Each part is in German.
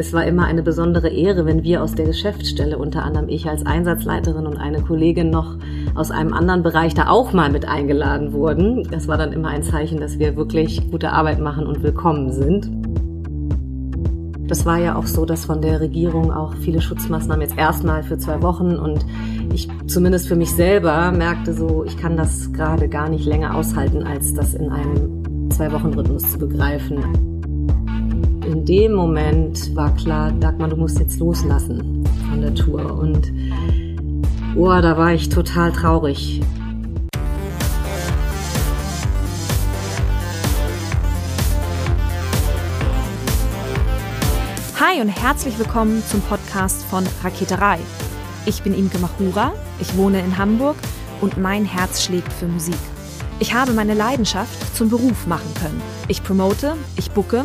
es war immer eine besondere Ehre, wenn wir aus der Geschäftsstelle, unter anderem ich als Einsatzleiterin und eine Kollegin noch aus einem anderen Bereich da auch mal mit eingeladen wurden. Das war dann immer ein Zeichen, dass wir wirklich gute Arbeit machen und willkommen sind. Das war ja auch so, dass von der Regierung auch viele Schutzmaßnahmen jetzt erstmal für zwei Wochen und ich zumindest für mich selber merkte so, ich kann das gerade gar nicht länger aushalten, als das in einem Zwei-Wochen-Rhythmus zu begreifen. In dem Moment war klar, Dagmar, du musst jetzt loslassen von der Tour und oh, da war ich total traurig. Hi und herzlich willkommen zum Podcast von Raketerei. Ich bin Imke Machura, ich wohne in Hamburg und mein Herz schlägt für Musik. Ich habe meine Leidenschaft zum Beruf machen können. Ich promote, ich bucke,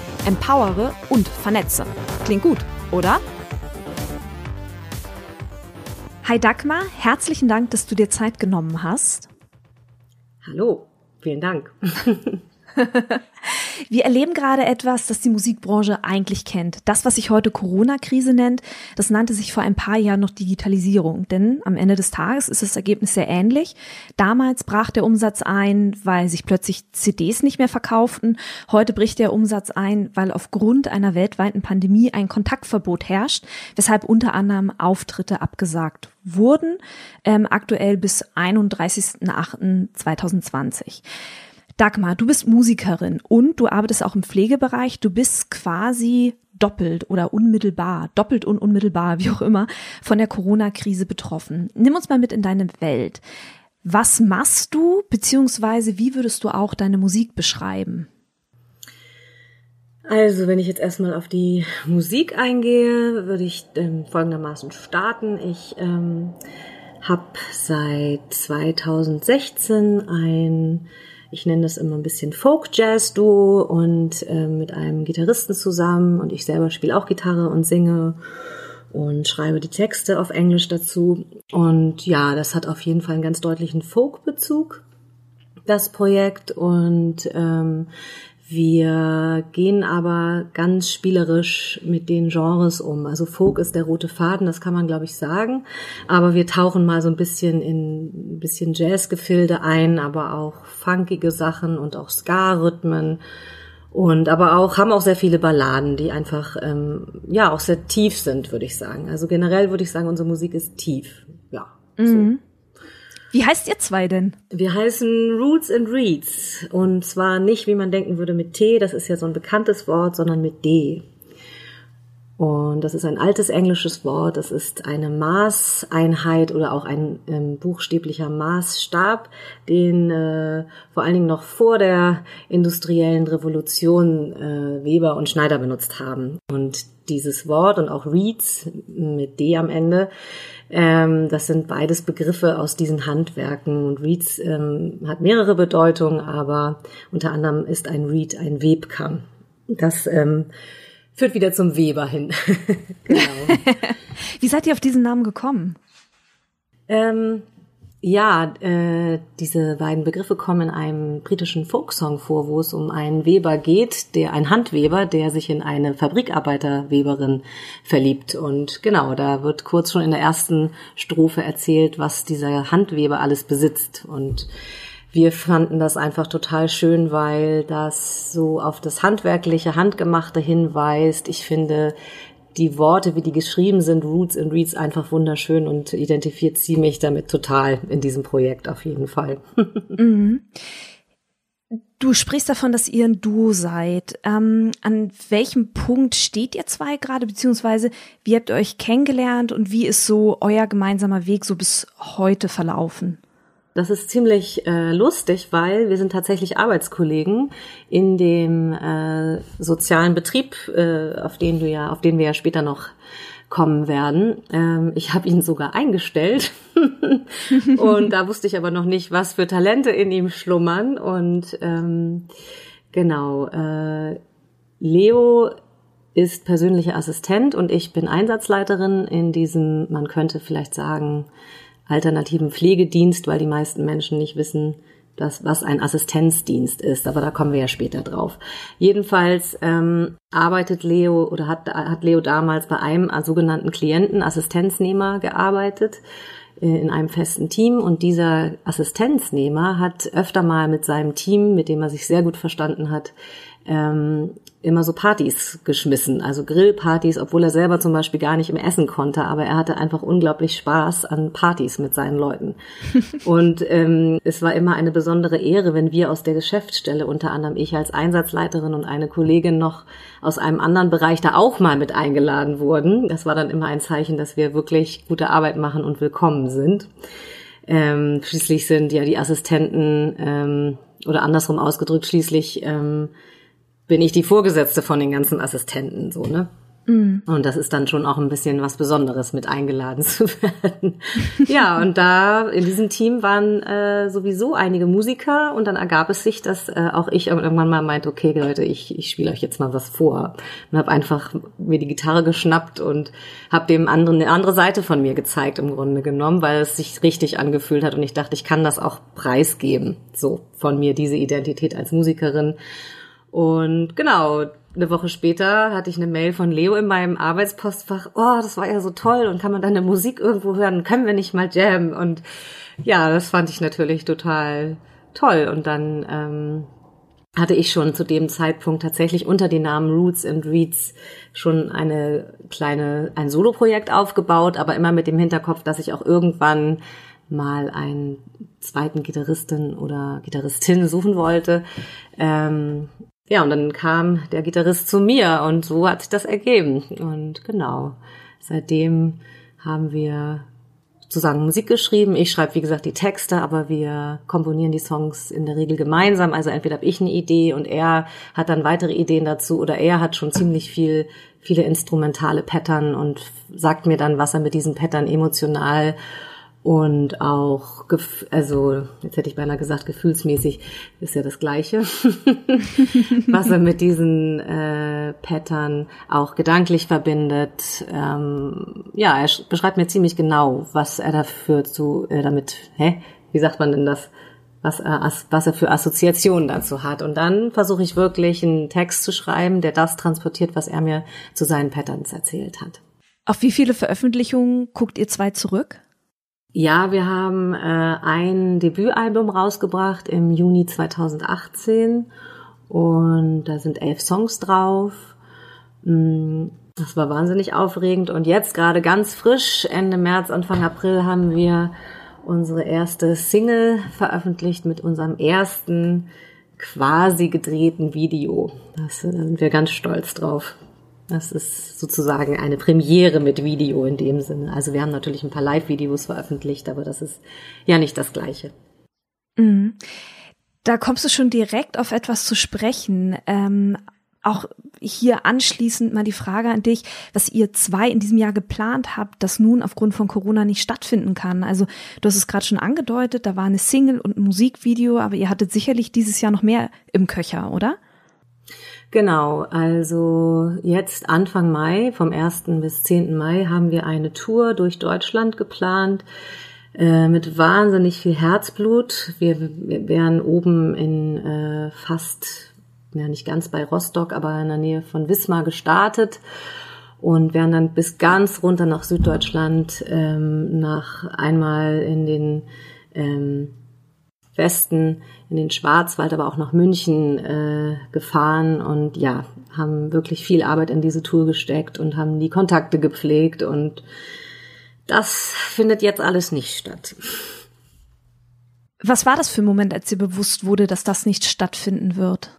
empowere und vernetze. Klingt gut, oder? Hi Dagmar, herzlichen Dank, dass du dir Zeit genommen hast. Hallo, vielen Dank. Wir erleben gerade etwas, das die Musikbranche eigentlich kennt. Das, was sich heute Corona-Krise nennt, das nannte sich vor ein paar Jahren noch Digitalisierung. Denn am Ende des Tages ist das Ergebnis sehr ähnlich. Damals brach der Umsatz ein, weil sich plötzlich CDs nicht mehr verkauften. Heute bricht der Umsatz ein, weil aufgrund einer weltweiten Pandemie ein Kontaktverbot herrscht, weshalb unter anderem Auftritte abgesagt wurden, ähm, aktuell bis 31.08.2020. Dagmar, du bist Musikerin und du arbeitest auch im Pflegebereich. Du bist quasi doppelt oder unmittelbar, doppelt und unmittelbar, wie auch immer, von der Corona-Krise betroffen. Nimm uns mal mit in deine Welt. Was machst du, beziehungsweise wie würdest du auch deine Musik beschreiben? Also, wenn ich jetzt erstmal auf die Musik eingehe, würde ich ähm, folgendermaßen starten. Ich ähm, habe seit 2016 ein ich nenne das immer ein bisschen Folk-Jazz-Duo und äh, mit einem Gitarristen zusammen und ich selber spiele auch Gitarre und singe und schreibe die Texte auf Englisch dazu. Und ja, das hat auf jeden Fall einen ganz deutlichen Folk-Bezug, das Projekt. Und ähm, wir gehen aber ganz spielerisch mit den Genres um. Also Folk ist der rote Faden, das kann man glaube ich sagen. Aber wir tauchen mal so ein bisschen in ein bisschen Jazzgefilde ein, aber auch funkige Sachen und auch Ska-Rhythmen. Und aber auch haben auch sehr viele Balladen, die einfach ähm, ja auch sehr tief sind, würde ich sagen. Also generell würde ich sagen, unsere Musik ist tief. Ja. Mhm. So. Wie heißt ihr zwei denn? Wir heißen Roots and Reeds. Und zwar nicht, wie man denken würde, mit T, das ist ja so ein bekanntes Wort, sondern mit D. Und das ist ein altes englisches Wort. Das ist eine Maßeinheit oder auch ein ähm, buchstäblicher Maßstab, den äh, vor allen Dingen noch vor der industriellen Revolution äh, Weber und Schneider benutzt haben. Und dieses Wort und auch Reeds mit D am Ende ähm, das sind beides Begriffe aus diesen Handwerken. Und Reeds ähm, hat mehrere Bedeutungen, aber unter anderem ist ein Reed ein Webkamm. Das ähm, führt wieder zum Weber hin. genau. Wie seid ihr auf diesen Namen gekommen? Ähm, ja, äh, diese beiden Begriffe kommen in einem britischen Folksong vor, wo es um einen Weber geht, der ein Handweber, der sich in eine Fabrikarbeiterweberin verliebt. Und genau, da wird kurz schon in der ersten Strophe erzählt, was dieser Handweber alles besitzt. Und wir fanden das einfach total schön, weil das so auf das handwerkliche, handgemachte hinweist. Ich finde, die Worte, wie die geschrieben sind, Roots and Reads, einfach wunderschön und identifiziert sie mich damit total in diesem Projekt auf jeden Fall. Mhm. Du sprichst davon, dass ihr ein Duo seid. Ähm, an welchem Punkt steht ihr zwei gerade, beziehungsweise wie habt ihr euch kennengelernt und wie ist so euer gemeinsamer Weg so bis heute verlaufen? Das ist ziemlich äh, lustig, weil wir sind tatsächlich Arbeitskollegen in dem äh, sozialen Betrieb, äh, auf den du ja, auf den wir ja später noch kommen werden. Ähm, ich habe ihn sogar eingestellt und da wusste ich aber noch nicht, was für Talente in ihm schlummern. Und ähm, genau, äh, Leo ist persönlicher Assistent und ich bin Einsatzleiterin in diesem, man könnte vielleicht sagen, alternativen Pflegedienst, weil die meisten Menschen nicht wissen, dass, was ein Assistenzdienst ist. Aber da kommen wir ja später drauf. Jedenfalls ähm, arbeitet Leo oder hat, hat Leo damals bei einem sogenannten Klienten, Assistenznehmer, gearbeitet äh, in einem festen Team und dieser Assistenznehmer hat öfter mal mit seinem Team, mit dem er sich sehr gut verstanden hat, ähm, immer so Partys geschmissen, also Grillpartys, obwohl er selber zum Beispiel gar nicht mehr essen konnte, aber er hatte einfach unglaublich Spaß an Partys mit seinen Leuten. und ähm, es war immer eine besondere Ehre, wenn wir aus der Geschäftsstelle, unter anderem ich als Einsatzleiterin und eine Kollegin noch aus einem anderen Bereich da auch mal mit eingeladen wurden. Das war dann immer ein Zeichen, dass wir wirklich gute Arbeit machen und willkommen sind. Ähm, schließlich sind ja die Assistenten ähm, oder andersrum ausgedrückt, schließlich ähm, bin ich die Vorgesetzte von den ganzen Assistenten, so, ne? Mhm. Und das ist dann schon auch ein bisschen was Besonderes, mit eingeladen zu werden. ja, und da in diesem Team waren äh, sowieso einige Musiker und dann ergab es sich, dass äh, auch ich irgendwann mal meinte, okay Leute, ich, ich spiele euch jetzt mal was vor. Und habe einfach mir die Gitarre geschnappt und habe dem anderen eine andere Seite von mir gezeigt im Grunde genommen, weil es sich richtig angefühlt hat und ich dachte, ich kann das auch preisgeben, so von mir, diese Identität als Musikerin. Und genau, eine Woche später hatte ich eine Mail von Leo in meinem Arbeitspostfach. Oh, das war ja so toll und kann man deine Musik irgendwo hören? Können wir nicht mal jammen? Und ja, das fand ich natürlich total toll. Und dann ähm, hatte ich schon zu dem Zeitpunkt tatsächlich unter dem Namen Roots and Reads schon eine kleine, ein Soloprojekt aufgebaut, aber immer mit dem Hinterkopf, dass ich auch irgendwann mal einen zweiten Gitarristen oder Gitarristin suchen wollte. Ähm, ja, und dann kam der Gitarrist zu mir und so hat sich das ergeben. Und genau, seitdem haben wir zusammen Musik geschrieben. Ich schreibe, wie gesagt, die Texte, aber wir komponieren die Songs in der Regel gemeinsam. Also entweder habe ich eine Idee und er hat dann weitere Ideen dazu oder er hat schon ziemlich viel, viele instrumentale Pattern und sagt mir dann, was er mit diesen Pattern emotional und auch, also jetzt hätte ich beinahe gesagt, gefühlsmäßig ist ja das Gleiche, was er mit diesen äh, Pattern auch gedanklich verbindet. Ähm, ja, er beschreibt mir ziemlich genau, was er dafür zu, äh, damit, hä, wie sagt man denn das? Was er, was er für Assoziationen dazu hat. Und dann versuche ich wirklich einen Text zu schreiben, der das transportiert, was er mir zu seinen Patterns erzählt hat. Auf wie viele Veröffentlichungen guckt ihr zwei zurück? Ja, wir haben äh, ein Debütalbum rausgebracht im Juni 2018 und da sind elf Songs drauf. Mm, das war wahnsinnig aufregend und jetzt gerade ganz frisch, Ende März, Anfang April haben wir unsere erste Single veröffentlicht mit unserem ersten quasi gedrehten Video. Das, da sind wir ganz stolz drauf. Das ist sozusagen eine Premiere mit Video in dem Sinne. Also wir haben natürlich ein paar Live-Videos veröffentlicht, aber das ist ja nicht das Gleiche. Mhm. Da kommst du schon direkt auf etwas zu sprechen. Ähm, auch hier anschließend mal die Frage an dich, was ihr zwei in diesem Jahr geplant habt, das nun aufgrund von Corona nicht stattfinden kann. Also du hast es gerade schon angedeutet, da war eine Single und ein Musikvideo, aber ihr hattet sicherlich dieses Jahr noch mehr im Köcher, oder? Genau, also jetzt Anfang Mai, vom 1. bis 10. Mai, haben wir eine Tour durch Deutschland geplant äh, mit wahnsinnig viel Herzblut. Wir, wären oben in äh, fast, ja nicht ganz bei Rostock, aber in der Nähe von Wismar gestartet und wären dann bis ganz runter nach Süddeutschland, ähm, nach einmal in den ähm, Westen in den Schwarzwald, aber auch nach München äh, gefahren und ja, haben wirklich viel Arbeit in diese Tour gesteckt und haben die Kontakte gepflegt und das findet jetzt alles nicht statt. Was war das für ein Moment, als dir bewusst wurde, dass das nicht stattfinden wird?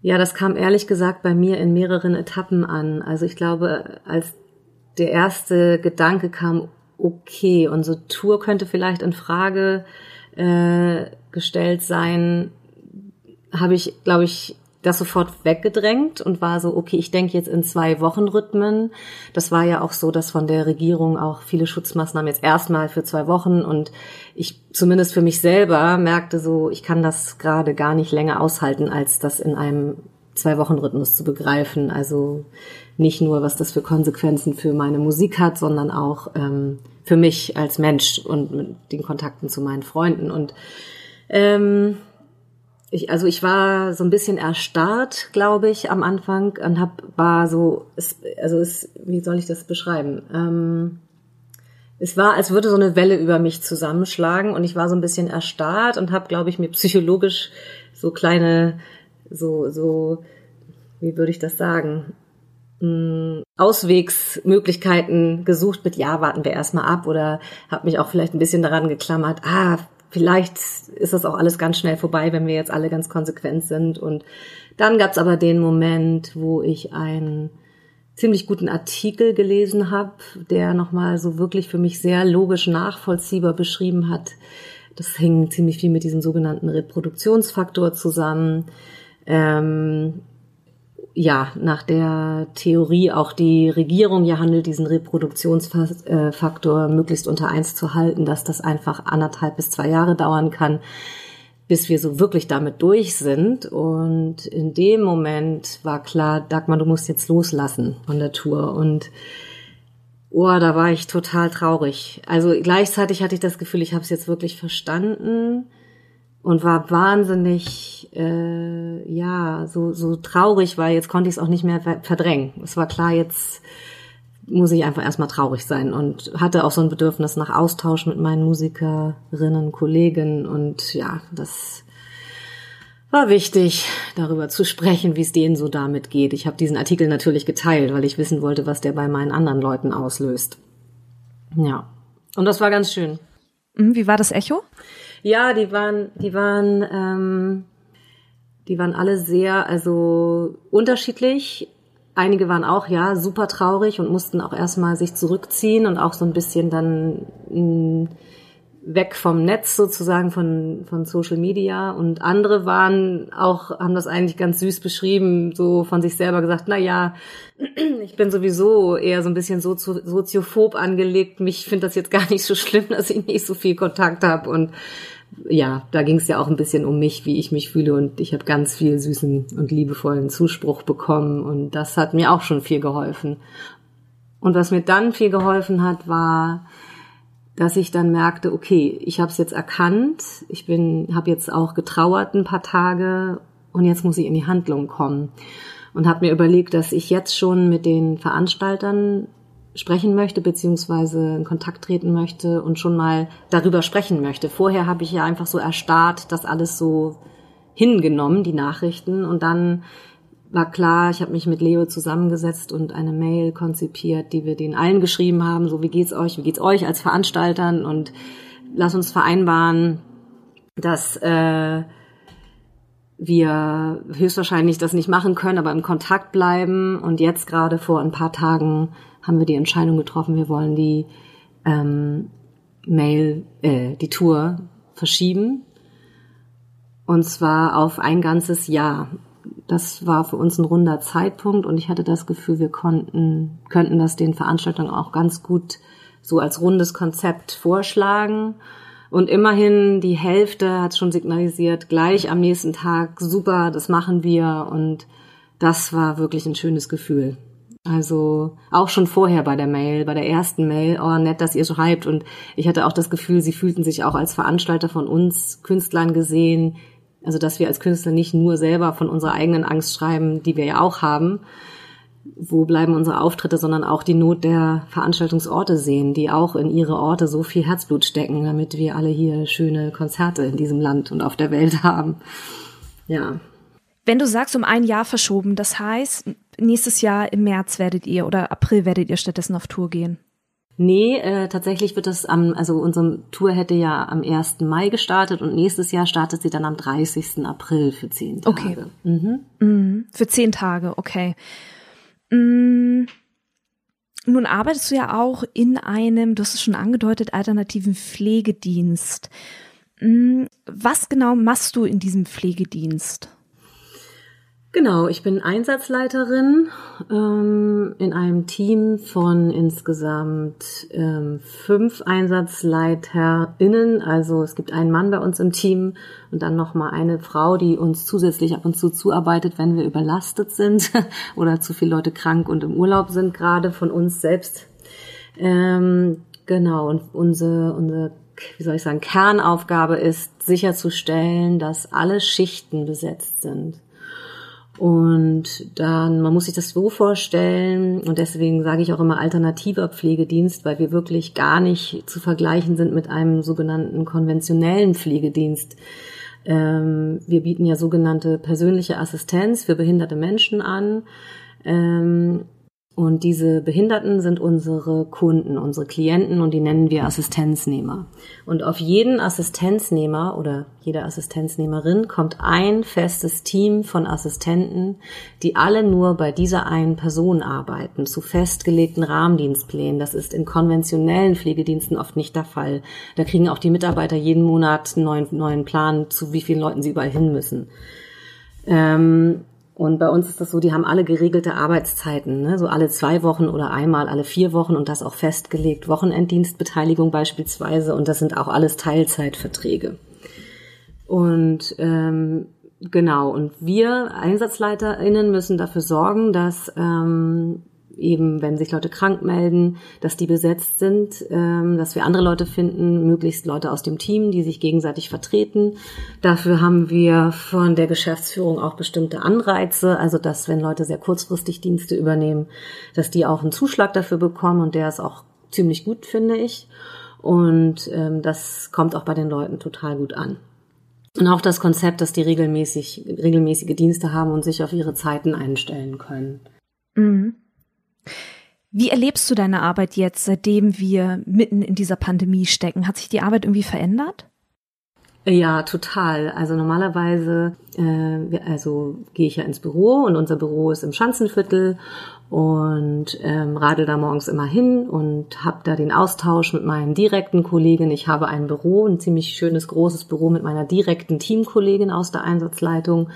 Ja, das kam ehrlich gesagt bei mir in mehreren Etappen an. Also ich glaube, als der erste Gedanke kam, okay, unsere Tour könnte vielleicht in Frage äh, gestellt sein, habe ich, glaube ich, das sofort weggedrängt und war so, okay, ich denke jetzt in zwei Wochen Rhythmen. Das war ja auch so, dass von der Regierung auch viele Schutzmaßnahmen jetzt erstmal für zwei Wochen und ich zumindest für mich selber merkte so, ich kann das gerade gar nicht länger aushalten, als das in einem zwei Wochen Rhythmus zu begreifen. Also nicht nur, was das für Konsequenzen für meine Musik hat, sondern auch ähm, für mich als Mensch und mit den Kontakten zu meinen Freunden und ähm, ich, also ich war so ein bisschen erstarrt, glaube ich, am Anfang und hab, war so, es, also es, wie soll ich das beschreiben? Ähm, es war, als würde so eine Welle über mich zusammenschlagen und ich war so ein bisschen erstarrt und habe, glaube ich, mir psychologisch so kleine, so, so, wie würde ich das sagen? Hm, Auswegsmöglichkeiten gesucht mit, ja, warten wir erstmal ab oder habe mich auch vielleicht ein bisschen daran geklammert, ah, vielleicht ist das auch alles ganz schnell vorbei, wenn wir jetzt alle ganz konsequent sind. Und dann gab es aber den Moment, wo ich einen ziemlich guten Artikel gelesen habe, der nochmal so wirklich für mich sehr logisch nachvollziehbar beschrieben hat. Das hing ziemlich viel mit diesem sogenannten Reproduktionsfaktor zusammen. Ähm, ja, nach der Theorie auch die Regierung ja handelt, diesen Reproduktionsfaktor möglichst unter eins zu halten, dass das einfach anderthalb bis zwei Jahre dauern kann, bis wir so wirklich damit durch sind. Und in dem Moment war klar, Dagmar, du musst jetzt loslassen von der Tour. Und oh, da war ich total traurig. Also gleichzeitig hatte ich das Gefühl, ich habe es jetzt wirklich verstanden und war wahnsinnig, äh, ja, so, so traurig, weil jetzt konnte ich es auch nicht mehr verdrängen. Es war klar, jetzt muss ich einfach erstmal traurig sein und hatte auch so ein Bedürfnis nach Austausch mit meinen Musikerinnen, Kollegen und ja, das war wichtig, darüber zu sprechen, wie es denen so damit geht. Ich habe diesen Artikel natürlich geteilt, weil ich wissen wollte, was der bei meinen anderen Leuten auslöst. Ja, und das war ganz schön. Hm, wie war das Echo? Ja, die waren, die waren, ähm, die waren alle sehr, also unterschiedlich. Einige waren auch, ja, super traurig und mussten auch erstmal sich zurückziehen und auch so ein bisschen dann mh, mm, weg vom Netz sozusagen von, von Social Media. Und andere waren auch, haben das eigentlich ganz süß beschrieben, so von sich selber gesagt, na ja, ich bin sowieso eher so ein bisschen so soziophob angelegt, mich finde das jetzt gar nicht so schlimm, dass ich nicht so viel Kontakt habe und ja, da ging es ja auch ein bisschen um mich, wie ich mich fühle. Und ich habe ganz viel süßen und liebevollen Zuspruch bekommen. Und das hat mir auch schon viel geholfen. Und was mir dann viel geholfen hat, war dass ich dann merkte, okay, ich habe es jetzt erkannt, ich bin, habe jetzt auch getrauert ein paar Tage und jetzt muss ich in die Handlung kommen und habe mir überlegt, dass ich jetzt schon mit den Veranstaltern sprechen möchte beziehungsweise in Kontakt treten möchte und schon mal darüber sprechen möchte. Vorher habe ich ja einfach so erstarrt, das alles so hingenommen, die Nachrichten und dann war klar, ich habe mich mit Leo zusammengesetzt und eine Mail konzipiert, die wir den allen geschrieben haben, so wie geht's euch, wie geht's euch als Veranstaltern und lass uns vereinbaren, dass äh, wir höchstwahrscheinlich das nicht machen können, aber im Kontakt bleiben. Und jetzt gerade vor ein paar Tagen haben wir die Entscheidung getroffen, wir wollen die ähm, Mail, äh, die Tour verschieben. Und zwar auf ein ganzes Jahr das war für uns ein runder Zeitpunkt und ich hatte das Gefühl, wir konnten, könnten das den Veranstaltern auch ganz gut so als rundes Konzept vorschlagen. Und immerhin die Hälfte hat schon signalisiert, gleich am nächsten Tag, super, das machen wir. Und das war wirklich ein schönes Gefühl. Also auch schon vorher bei der Mail, bei der ersten Mail, oh nett, dass ihr schreibt. Und ich hatte auch das Gefühl, sie fühlten sich auch als Veranstalter von uns Künstlern gesehen, also, dass wir als Künstler nicht nur selber von unserer eigenen Angst schreiben, die wir ja auch haben, wo bleiben unsere Auftritte, sondern auch die Not der Veranstaltungsorte sehen, die auch in ihre Orte so viel Herzblut stecken, damit wir alle hier schöne Konzerte in diesem Land und auf der Welt haben. Ja. Wenn du sagst, um ein Jahr verschoben, das heißt, nächstes Jahr im März werdet ihr oder April werdet ihr stattdessen auf Tour gehen? Nee, äh, tatsächlich wird das am, also unsere Tour hätte ja am 1. Mai gestartet und nächstes Jahr startet sie dann am 30. April für zehn Tage. Okay. Mhm. Mhm. Für zehn Tage, okay. Mhm. Nun arbeitest du ja auch in einem, du hast es schon angedeutet, alternativen Pflegedienst. Hm, was genau machst du in diesem Pflegedienst? Genau, ich bin Einsatzleiterin ähm, in einem Team von insgesamt ähm, fünf EinsatzleiterInnen. Also es gibt einen Mann bei uns im Team und dann nochmal eine Frau, die uns zusätzlich ab und zu zuarbeitet, wenn wir überlastet sind oder zu viele Leute krank und im Urlaub sind, gerade von uns selbst. Ähm, genau, und unsere, unsere wie soll ich sagen, Kernaufgabe ist sicherzustellen, dass alle Schichten besetzt sind. Und dann, man muss sich das so vorstellen, und deswegen sage ich auch immer alternativer Pflegedienst, weil wir wirklich gar nicht zu vergleichen sind mit einem sogenannten konventionellen Pflegedienst. Ähm, wir bieten ja sogenannte persönliche Assistenz für behinderte Menschen an. Und diese Behinderten sind unsere Kunden, unsere Klienten und die nennen wir Assistenznehmer. Und auf jeden Assistenznehmer oder jede Assistenznehmerin kommt ein festes Team von Assistenten, die alle nur bei dieser einen Person arbeiten, zu festgelegten Rahmendienstplänen. Das ist in konventionellen Pflegediensten oft nicht der Fall. Da kriegen auch die Mitarbeiter jeden Monat einen neuen, neuen Plan, zu wie vielen Leuten sie überall hin müssen. Ähm, und bei uns ist das so, die haben alle geregelte Arbeitszeiten, ne? so alle zwei Wochen oder einmal alle vier Wochen und das auch festgelegt. Wochenenddienstbeteiligung beispielsweise und das sind auch alles Teilzeitverträge. Und ähm, genau, und wir EinsatzleiterInnen müssen dafür sorgen, dass ähm, eben, wenn sich Leute krank melden, dass die besetzt sind, ähm, dass wir andere Leute finden, möglichst Leute aus dem Team, die sich gegenseitig vertreten. Dafür haben wir von der Geschäftsführung auch bestimmte Anreize, also dass wenn Leute sehr kurzfristig Dienste übernehmen, dass die auch einen Zuschlag dafür bekommen und der ist auch ziemlich gut, finde ich. Und ähm, das kommt auch bei den Leuten total gut an. Und auch das Konzept, dass die regelmäßig, regelmäßige Dienste haben und sich auf ihre Zeiten einstellen können. Mhm. Wie erlebst du deine Arbeit jetzt, seitdem wir mitten in dieser Pandemie stecken? Hat sich die Arbeit irgendwie verändert? Ja, total. Also normalerweise, äh, also gehe ich ja ins Büro und unser Büro ist im Schanzenviertel und ähm, radel da morgens immer hin und habe da den Austausch mit meinen direkten Kollegen. Ich habe ein Büro, ein ziemlich schönes großes Büro mit meiner direkten Teamkollegin aus der Einsatzleitung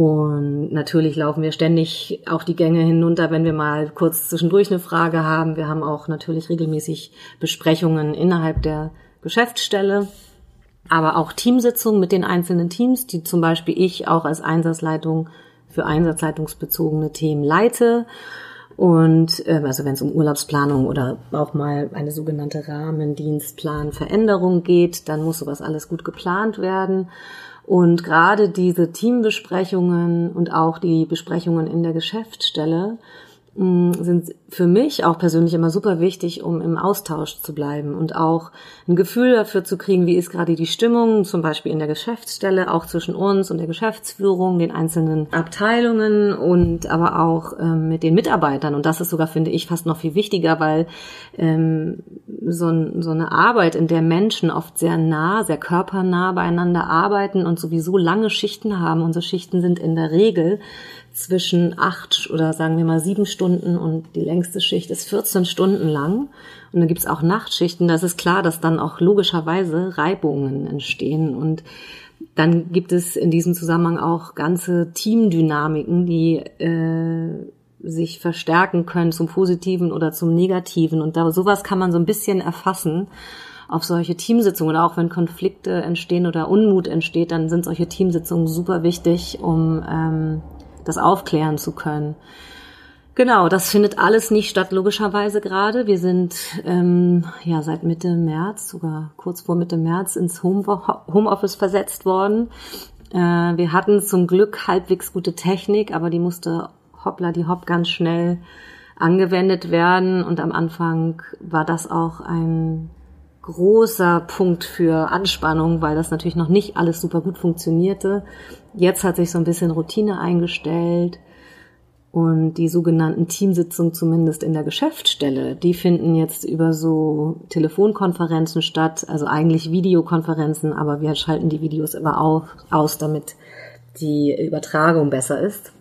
und natürlich laufen wir ständig auch die Gänge hinunter, wenn wir mal kurz zwischendurch eine Frage haben. Wir haben auch natürlich regelmäßig Besprechungen innerhalb der Geschäftsstelle, aber auch Teamsitzungen mit den einzelnen Teams, die zum Beispiel ich auch als Einsatzleitung für einsatzleitungsbezogene Themen leite. Und ähm, also wenn es um Urlaubsplanung oder auch mal eine sogenannte Rahmendienstplanveränderung geht, dann muss sowas alles gut geplant werden. Und gerade diese Teambesprechungen und auch die Besprechungen in der Geschäftsstelle sind für mich auch persönlich immer super wichtig, um im Austausch zu bleiben und auch ein Gefühl dafür zu kriegen, wie ist gerade die Stimmung, zum Beispiel in der Geschäftsstelle, auch zwischen uns und der Geschäftsführung, den einzelnen Abteilungen und aber auch ähm, mit den Mitarbeitern. Und das ist sogar, finde ich, fast noch viel wichtiger, weil ähm, so, so eine Arbeit, in der Menschen oft sehr nah, sehr körpernah beieinander arbeiten und sowieso lange Schichten haben. Unsere Schichten sind in der Regel zwischen acht oder sagen wir mal sieben Stunden und die längste Schicht ist 14 Stunden lang. Und dann gibt's auch Nachtschichten. Das ist klar, dass dann auch logischerweise Reibungen entstehen. Und dann gibt es in diesem Zusammenhang auch ganze Teamdynamiken, die äh, sich verstärken können zum Positiven oder zum Negativen. Und da sowas kann man so ein bisschen erfassen auf solche Teamsitzungen. Auch wenn Konflikte entstehen oder Unmut entsteht, dann sind solche Teamsitzungen super wichtig, um ähm, das aufklären zu können. Genau, das findet alles nicht statt, logischerweise gerade. Wir sind ähm, ja seit Mitte März, sogar kurz vor Mitte März, ins Homeoffice versetzt worden. Äh, wir hatten zum Glück halbwegs gute Technik, aber die musste hoppla die hopp ganz schnell angewendet werden. Und am Anfang war das auch ein großer Punkt für Anspannung, weil das natürlich noch nicht alles super gut funktionierte. Jetzt hat sich so ein bisschen Routine eingestellt und die sogenannten Teamsitzungen zumindest in der Geschäftsstelle, die finden jetzt über so Telefonkonferenzen statt, also eigentlich Videokonferenzen, aber wir schalten die Videos immer auf, aus, damit die Übertragung besser ist.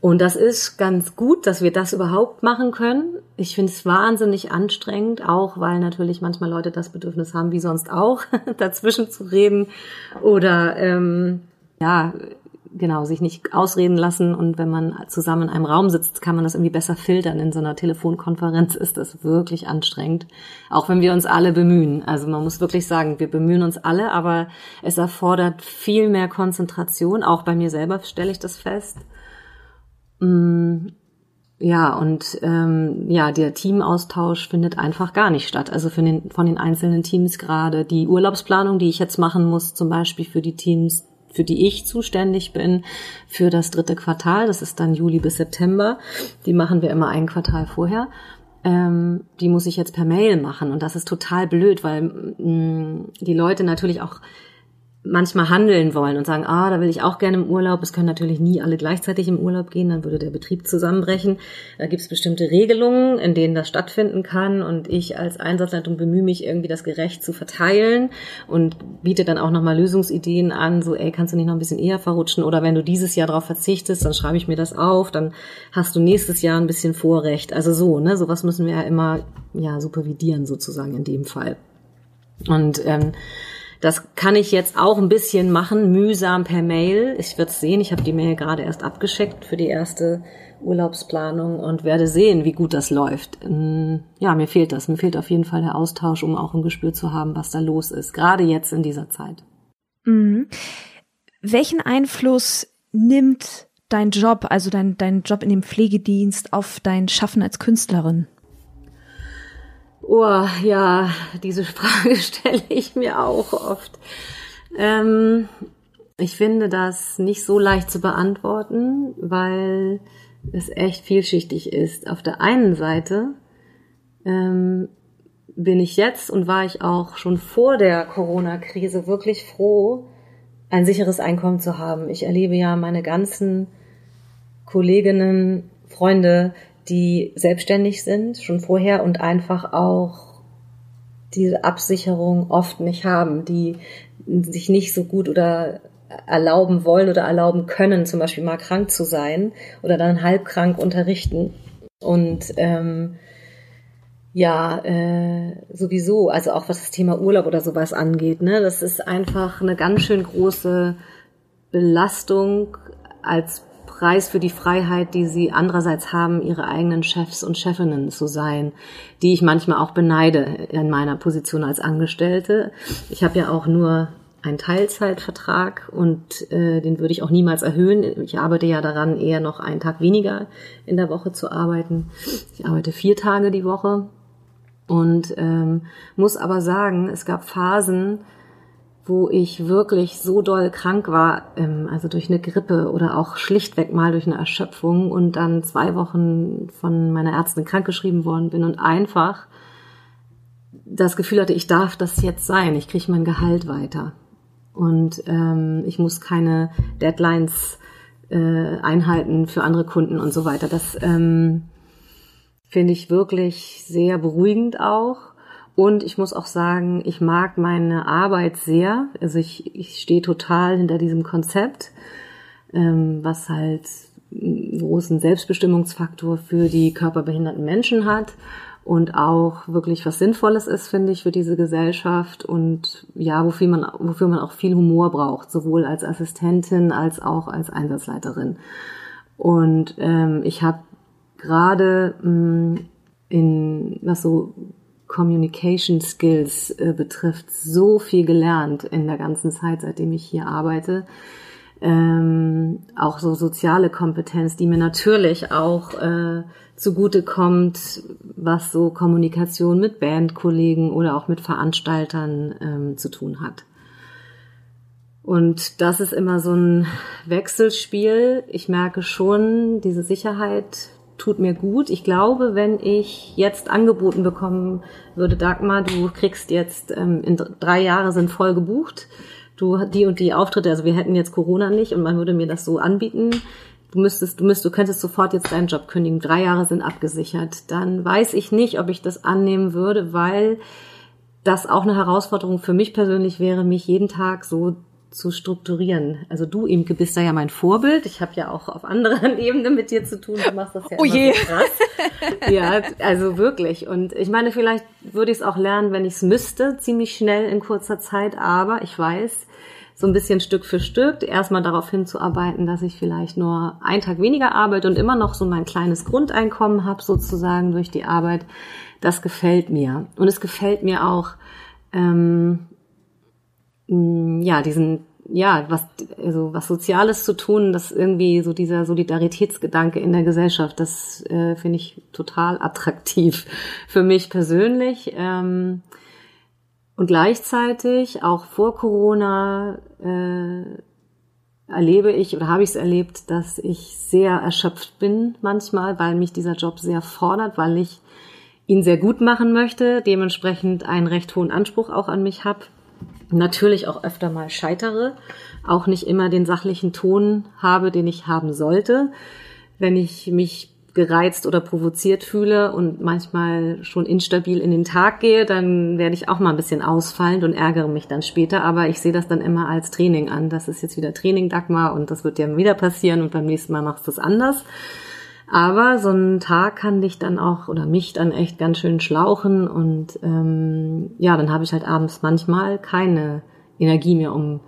Und das ist ganz gut, dass wir das überhaupt machen können. Ich finde es wahnsinnig anstrengend, auch weil natürlich manchmal Leute das Bedürfnis haben, wie sonst auch, dazwischen zu reden oder ähm, ja, genau, sich nicht ausreden lassen. Und wenn man zusammen in einem Raum sitzt, kann man das irgendwie besser filtern. In so einer Telefonkonferenz ist das wirklich anstrengend, auch wenn wir uns alle bemühen. Also man muss wirklich sagen, wir bemühen uns alle, aber es erfordert viel mehr Konzentration. Auch bei mir selber stelle ich das fest. Mm, ja, und ähm, ja, der Teamaustausch findet einfach gar nicht statt. Also für den, von den einzelnen Teams gerade die Urlaubsplanung, die ich jetzt machen muss, zum Beispiel für die Teams, für die ich zuständig bin, für das dritte Quartal, das ist dann Juli bis September. Die machen wir immer ein Quartal vorher. Ähm, die muss ich jetzt per Mail machen und das ist total blöd, weil mh, mm, die Leute natürlich auch manchmal handeln wollen und sagen, ah, da will ich auch gerne im Urlaub. Es können natürlich nie alle gleichzeitig im Urlaub gehen, dann würde der Betrieb zusammenbrechen. Da gibt es bestimmte Regelungen, in denen das stattfinden kann und ich als Einsatzleitung bemühe mich irgendwie das gerecht zu verteilen und biete dann auch nochmal Lösungsideen an, so ey, kannst du nicht noch ein bisschen eher verrutschen oder wenn du dieses Jahr darauf verzichtest, dann schreibe ich mir das auf, dann hast du nächstes Jahr ein bisschen Vorrecht. Also so, ne, sowas müssen wir ja immer ja supervidieren sozusagen in dem Fall. Und ähm, das kann ich jetzt auch ein bisschen machen, mühsam per Mail. Ich werde sehen, ich habe die Mail gerade erst abgeschickt für die erste Urlaubsplanung und werde sehen, wie gut das läuft. Ähm, ja, mir fehlt das. Mir fehlt auf jeden Fall der Austausch, um auch ein Gespür zu haben, was da los ist, gerade jetzt in dieser Zeit. Mhm. Welchen Einfluss nimmt dein Job, also dein, dein Job in dem Pflegedienst, auf dein Schaffen als Künstlerin? Oh, ja, diese Frage stelle ich mir auch oft. Ähm, ich finde das nicht so leicht zu beantworten, weil es echt vielschichtig ist. Auf der einen Seite ähm, bin ich jetzt und war ich auch schon vor der Corona-Krise wirklich froh, ein sicheres Einkommen zu haben. Ich erlebe ja meine ganzen Kolleginnen, Freunde, die selbstständig sind, schon vorher und einfach auch diese Absicherung oft nicht haben, die sich nicht so gut oder erlauben wollen oder erlauben können, zum Beispiel mal krank zu sein oder dann halbkrank unterrichten. Und ähm, ja, äh, sowieso, also auch was das Thema Urlaub oder sowas angeht, ne, das ist einfach eine ganz schön große Belastung als Preis für die Freiheit, die sie andererseits haben, ihre eigenen Chefs und Chefinnen zu sein, die ich manchmal auch beneide in meiner Position als Angestellte. Ich habe ja auch nur einen Teilzeitvertrag und äh, den würde ich auch niemals erhöhen. Ich arbeite ja daran, eher noch einen Tag weniger in der Woche zu arbeiten. Ich arbeite vier Tage die Woche und ähm, muss aber sagen, es gab Phasen, wo ich wirklich so doll krank war, ähm, also durch eine Grippe oder auch schlichtweg mal durch eine Erschöpfung und dann zwei Wochen von meiner Ärztin krankgeschrieben worden bin und einfach das Gefühl hatte, ich darf das jetzt sein, ich kriege mein Gehalt weiter und ähm, ich muss keine Deadlines äh, einhalten für andere Kunden und so weiter. Das ähm, finde ich wirklich sehr beruhigend auch und ich muss auch sagen, ich mag meine Arbeit sehr. Also ich, ich stehe total hinter diesem Konzept, ähm, was halt einen großen Selbstbestimmungsfaktor für die körperbehinderten Menschen hat und auch wirklich was Sinnvolles ist, finde ich, für diese Gesellschaft und ja, wofür man, wofür man auch viel Humor braucht, sowohl als Assistentin als auch als Einsatzleiterin. Und ähm, ich habe gerade mm, in was so Communication Skills äh, betrifft, so viel gelernt in der ganzen Zeit, seitdem ich hier arbeite. Ähm, auch so soziale Kompetenz, die mir natürlich auch äh, zugute kommt, was so Kommunikation mit Bandkollegen oder auch mit Veranstaltern ähm, zu tun hat. Und das ist immer so ein Wechselspiel. Ich merke schon, diese Sicherheit tut mir gut. Ich glaube, wenn ich jetzt angeboten bekommen würde, Dagmar, du kriegst jetzt ähm, in drei Jahre sind voll gebucht, du die und die Auftritte, also wir hätten jetzt Corona nicht und man würde mir das so anbieten. Du müsstest, du müsstest, du könntest sofort jetzt deinen Job kündigen. Drei Jahre sind abgesichert. Dann weiß ich nicht, ob ich das annehmen würde, weil das auch eine Herausforderung für mich persönlich wäre, mich jeden Tag so zu strukturieren. Also du, Imke, bist da ja mein Vorbild. Ich habe ja auch auf anderen Ebenen mit dir zu tun. Du machst das ja oh je. So krass. ja, also wirklich. Und ich meine, vielleicht würde ich es auch lernen, wenn ich es müsste, ziemlich schnell in kurzer Zeit. Aber ich weiß, so ein bisschen Stück für Stück erstmal darauf hinzuarbeiten, dass ich vielleicht nur einen Tag weniger arbeite und immer noch so mein kleines Grundeinkommen habe, sozusagen durch die Arbeit. Das gefällt mir. Und es gefällt mir auch, ähm, ja, diesen, ja, was, also was Soziales zu tun, das irgendwie so dieser Solidaritätsgedanke in der Gesellschaft, das äh, finde ich total attraktiv für mich persönlich. Ähm, und gleichzeitig, auch vor Corona, äh, erlebe ich oder habe ich es erlebt, dass ich sehr erschöpft bin manchmal, weil mich dieser Job sehr fordert, weil ich ihn sehr gut machen möchte, dementsprechend einen recht hohen Anspruch auch an mich habe. Natürlich auch öfter mal scheitere, auch nicht immer den sachlichen Ton habe, den ich haben sollte. Wenn ich mich gereizt oder provoziert fühle und manchmal schon instabil in den Tag gehe, dann werde ich auch mal ein bisschen ausfallend und ärgere mich dann später. Aber ich sehe das dann immer als Training an. Das ist jetzt wieder Training, Dagmar, und das wird ja wieder passieren und beim nächsten Mal machst du es anders. Aber so ein Tag kann dich dann auch oder mich dann echt ganz schön schlauchen und ähm, ja, dann habe ich halt abends manchmal keine Energie mehr, um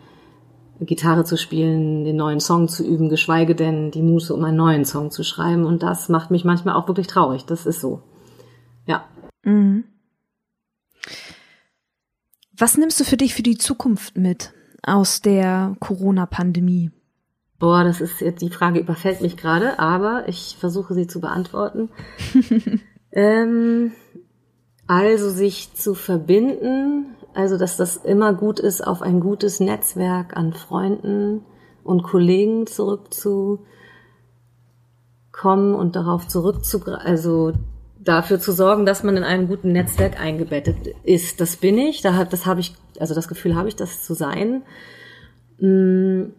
Gitarre zu spielen, den neuen Song zu üben, geschweige denn die Muße, um einen neuen Song zu schreiben. Und das macht mich manchmal auch wirklich traurig. Das ist so. Ja. Mhm. Was nimmst du für dich für die Zukunft mit aus der Corona-Pandemie? Boah, das ist jetzt die Frage überfällt mich gerade, aber ich versuche sie zu beantworten. ähm, also sich zu verbinden, also, dass das immer gut ist, auf ein gutes Netzwerk an Freunden und Kollegen zurückzukommen und darauf zurückzugreifen, also dafür zu sorgen, dass man in einem guten Netzwerk eingebettet ist. Das bin ich, das habe ich, also das Gefühl habe ich, das zu sein. Mm,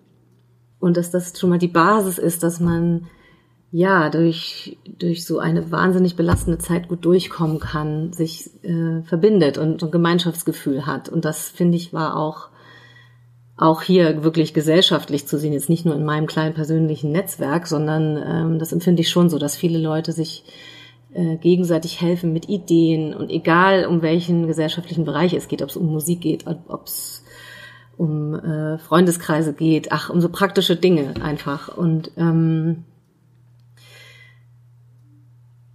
und dass das schon mal die Basis ist, dass man ja, durch, durch so eine wahnsinnig belastende Zeit gut durchkommen kann, sich äh, verbindet und ein Gemeinschaftsgefühl hat. Und das, finde ich, war auch, auch hier wirklich gesellschaftlich zu sehen, jetzt nicht nur in meinem kleinen persönlichen Netzwerk, sondern ähm, das empfinde ich schon so, dass viele Leute sich äh, gegenseitig helfen mit Ideen und egal um welchen gesellschaftlichen Bereich es geht, ob es um Musik geht, ob es um äh, Freundeskreise geht, ach, um so praktische Dinge einfach. Und ähm,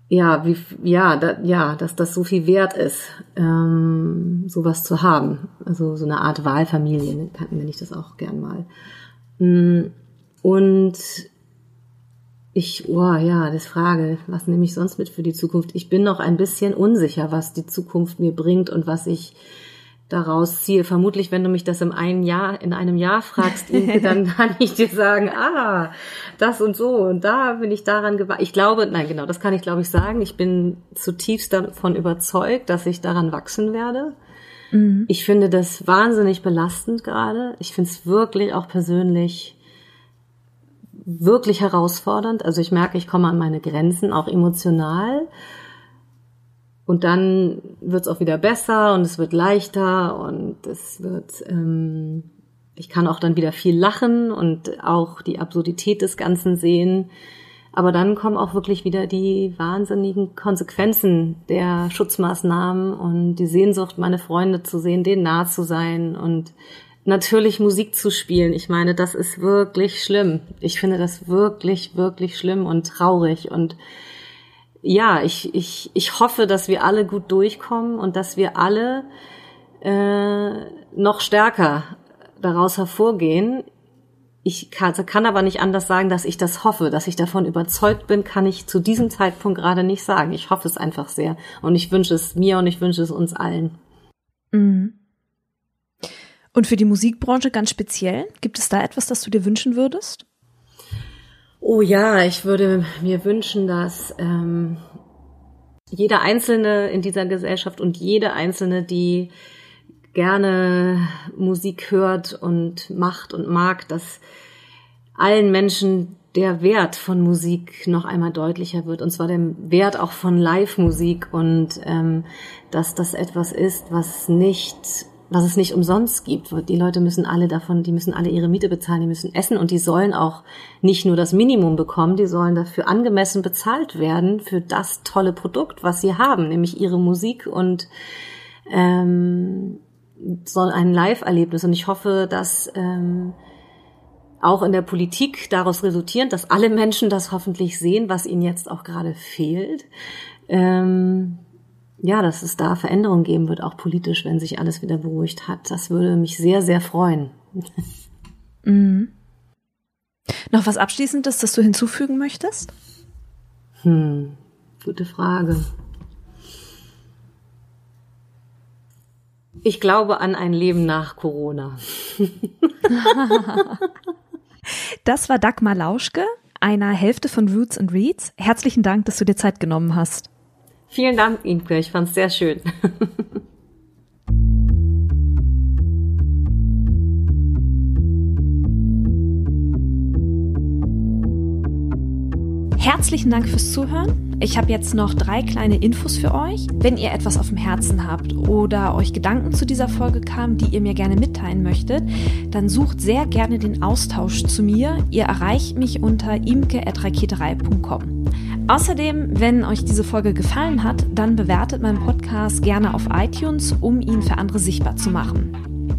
ja, wie, ja, da, ja, dass das so viel wert ist, ähm, sowas zu haben. Also so eine Art Wahlfamilie, nenne ich das auch gern mal. Mm, und ich, oh ja, das Frage, was nehme ich sonst mit für die Zukunft? Ich bin noch ein bisschen unsicher, was die Zukunft mir bringt und was ich daraus ziehe. Vermutlich, wenn du mich das im einen Jahr, in einem Jahr fragst, Inke, dann kann ich dir sagen, ah, das und so und da bin ich daran gewagt. Ich glaube, nein, genau, das kann ich glaube ich sagen. Ich bin zutiefst davon überzeugt, dass ich daran wachsen werde. Mhm. Ich finde das wahnsinnig belastend gerade. Ich finde es wirklich auch persönlich wirklich herausfordernd. Also ich merke, ich komme an meine Grenzen, auch emotional. Und dann wird es auch wieder besser und es wird leichter und es wird, ähm, ich kann auch dann wieder viel lachen und auch die Absurdität des Ganzen sehen. Aber dann kommen auch wirklich wieder die wahnsinnigen Konsequenzen der Schutzmaßnahmen und die Sehnsucht, meine Freunde zu sehen, denen nah zu sein und natürlich Musik zu spielen. Ich meine, das ist wirklich schlimm. Ich finde das wirklich, wirklich schlimm und traurig und ja, ich, ich, ich hoffe, dass wir alle gut durchkommen und dass wir alle äh, noch stärker daraus hervorgehen. Ich kann, kann aber nicht anders sagen, dass ich das hoffe, dass ich davon überzeugt bin, kann ich zu diesem Zeitpunkt gerade nicht sagen. Ich hoffe es einfach sehr und ich wünsche es mir und ich wünsche es uns allen. Mhm. Und für die Musikbranche ganz speziell, gibt es da etwas, das du dir wünschen würdest? Oh ja, ich würde mir wünschen, dass ähm, jeder Einzelne in dieser Gesellschaft und jede Einzelne, die gerne Musik hört und macht und mag, dass allen Menschen der Wert von Musik noch einmal deutlicher wird, und zwar der Wert auch von Live-Musik und ähm, dass das etwas ist, was nicht was es nicht umsonst gibt. Die Leute müssen alle davon, die müssen alle ihre Miete bezahlen, die müssen essen und die sollen auch nicht nur das Minimum bekommen, die sollen dafür angemessen bezahlt werden für das tolle Produkt, was sie haben, nämlich ihre Musik und ähm, soll ein Live-Erlebnis. Und ich hoffe, dass ähm, auch in der Politik daraus resultierend, dass alle Menschen das hoffentlich sehen, was ihnen jetzt auch gerade fehlt. Ähm, ja, dass es da Veränderungen geben wird, auch politisch, wenn sich alles wieder beruhigt hat. Das würde mich sehr, sehr freuen. Mhm. Noch was Abschließendes, das du hinzufügen möchtest? Hm, gute Frage. Ich glaube an ein Leben nach Corona. das war Dagmar Lauschke, einer Hälfte von Roots and Reads. Herzlichen Dank, dass du dir Zeit genommen hast. Vielen Dank, Inke. Ich fand es sehr schön. Herzlichen Dank fürs Zuhören. Ich habe jetzt noch drei kleine Infos für euch. Wenn ihr etwas auf dem Herzen habt oder euch Gedanken zu dieser Folge kamen, die ihr mir gerne mitteilen möchtet, dann sucht sehr gerne den Austausch zu mir. Ihr erreicht mich unter imke.raketerei.com. Außerdem, wenn euch diese Folge gefallen hat, dann bewertet meinen Podcast gerne auf iTunes, um ihn für andere sichtbar zu machen.